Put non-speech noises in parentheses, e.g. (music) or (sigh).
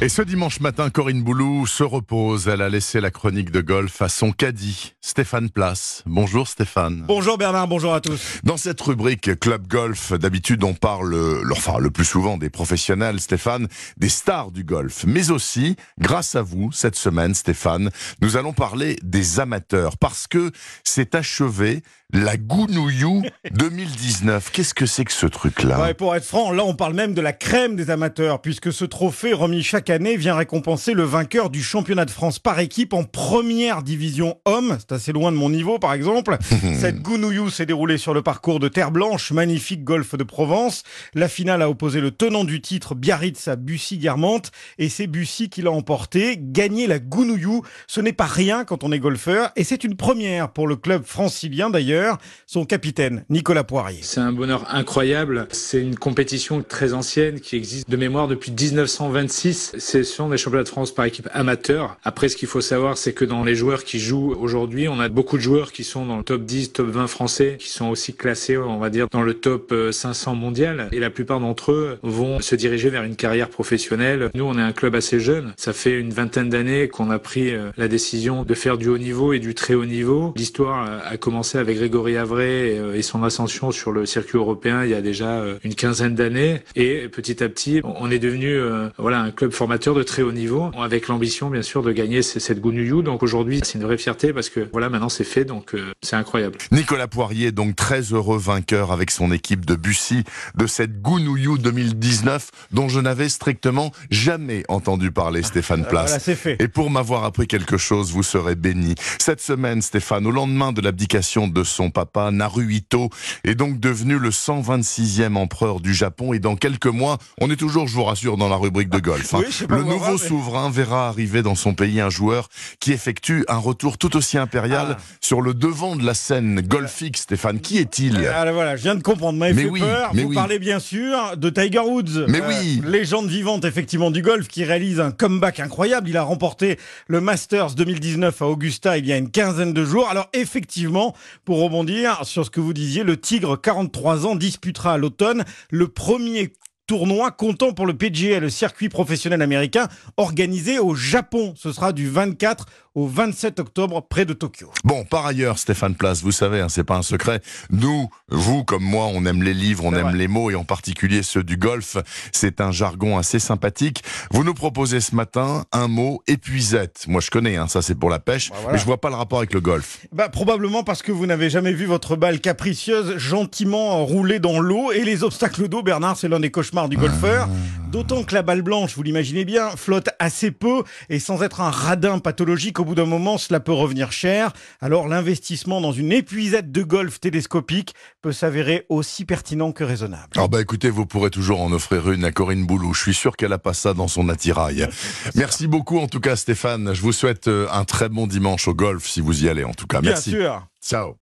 Et ce dimanche matin, Corinne Boulou se repose. Elle a laissé la chronique de golf à son caddie, Stéphane Place. Bonjour Stéphane. Bonjour Bernard, bonjour à tous. Dans cette rubrique Club Golf, d'habitude on parle, le, enfin le plus souvent des professionnels, Stéphane, des stars du golf. Mais aussi, grâce à vous, cette semaine, Stéphane, nous allons parler des amateurs. Parce que c'est achevé la Gounouillou 2019. Qu'est-ce que c'est que ce truc-là? Ouais, pour être franc, là on parle même de la crème des amateurs, puisque ce trophée remis chaque année vient récompenser le vainqueur du championnat de France par équipe en première division homme. C'est assez loin de mon niveau par exemple. (laughs) Cette Gounouillou s'est déroulée sur le parcours de Terre Blanche, magnifique golfe de Provence. La finale a opposé le tenant du titre Biarritz à Bussy-Guermantes et c'est Bussy qui l'a emporté. Gagner la Gounouillou, ce n'est pas rien quand on est golfeur et c'est une première pour le club francilien d'ailleurs son capitaine, Nicolas Poirier. C'est un bonheur incroyable. C'est une compétition très ancienne qui existe de mémoire depuis 1926. Ce sont des championnats de France par équipe amateur. Après, ce qu'il faut savoir, c'est que dans les joueurs qui jouent aujourd'hui, on a beaucoup de joueurs qui sont dans le top 10, top 20 français, qui sont aussi classés, on va dire, dans le top 500 euh, mondial. Et la plupart d'entre eux vont se diriger vers une carrière professionnelle. Nous, on est un club assez jeune. Ça fait une vingtaine d'années qu'on a pris euh, la décision de faire du haut niveau et du très haut niveau. L'histoire euh, a commencé avec Grégory Avray euh, et son ascension sur le circuit européen il y a déjà euh, une quinzaine d'années. Et petit à petit, on est devenu euh, voilà un club formateur de très haut niveau, avec l'ambition bien sûr de gagner cette Gounouillou. Donc aujourd'hui, c'est une vraie fierté parce que voilà maintenant c'est fait, donc c'est incroyable. Nicolas Poirier, donc très heureux vainqueur avec son équipe de Bussy de cette Gounouillou 2019 dont je n'avais strictement jamais entendu parler, Stéphane Place. Voilà, c'est fait. Et pour m'avoir appris quelque chose, vous serez béni. Cette semaine, Stéphane, au lendemain de l'abdication de son papa, Naruhito, est donc devenu le 126e empereur du Japon. Et dans quelques mois, on est toujours, je vous rassure, dans la rubrique de golf. Hein. le nouveau souverain verra arriver dans son pays un joueur qui effectue un retour tout aussi impérial ah. sur le devant de la scène golfique. Stéphane, qui est-il? Ah, Voilà, je viens de comprendre. Mais fait oui, peur. Mais vous parlez bien sûr de Tiger Woods. Mais oui. Euh, légende vivante effectivement du golf qui réalise un comeback incroyable. Il a remporté le Masters 2019 à Augusta il y a une quinzaine de jours. Alors effectivement, pour rebondir sur ce que vous disiez, le Tigre, 43 ans, disputera à l'automne le premier tournoi comptant pour le PGA, le circuit professionnel américain, organisé au Japon. Ce sera du 24 au 27 octobre près de Tokyo. Bon, par ailleurs, Stéphane Place, vous savez, hein, c'est pas un secret. Nous, vous comme moi, on aime les livres, on aime les mots et en particulier ceux du golf. C'est un jargon assez sympathique. Vous nous proposez ce matin un mot épuisette. Moi, je connais, hein, ça c'est pour la pêche, bah, mais je vois pas le rapport avec le golf. Bah, probablement parce que vous n'avez jamais vu votre balle capricieuse gentiment rouler dans l'eau et les obstacles d'eau, Bernard, c'est l'un des cauchemars du golfeur. Ah. D'autant que la balle blanche, vous l'imaginez bien, flotte assez peu et sans être un radin pathologique, au bout d'un moment, cela peut revenir cher. Alors l'investissement dans une épuisette de golf télescopique peut s'avérer aussi pertinent que raisonnable. Ah bah écoutez, vous pourrez toujours en offrir une à Corinne Boulou. Je suis sûr qu'elle a pas ça dans son attirail. (laughs) Merci beaucoup en tout cas Stéphane. Je vous souhaite euh, un très bon dimanche au golf si vous y allez en tout cas. Merci. Bien sûr. Ciao.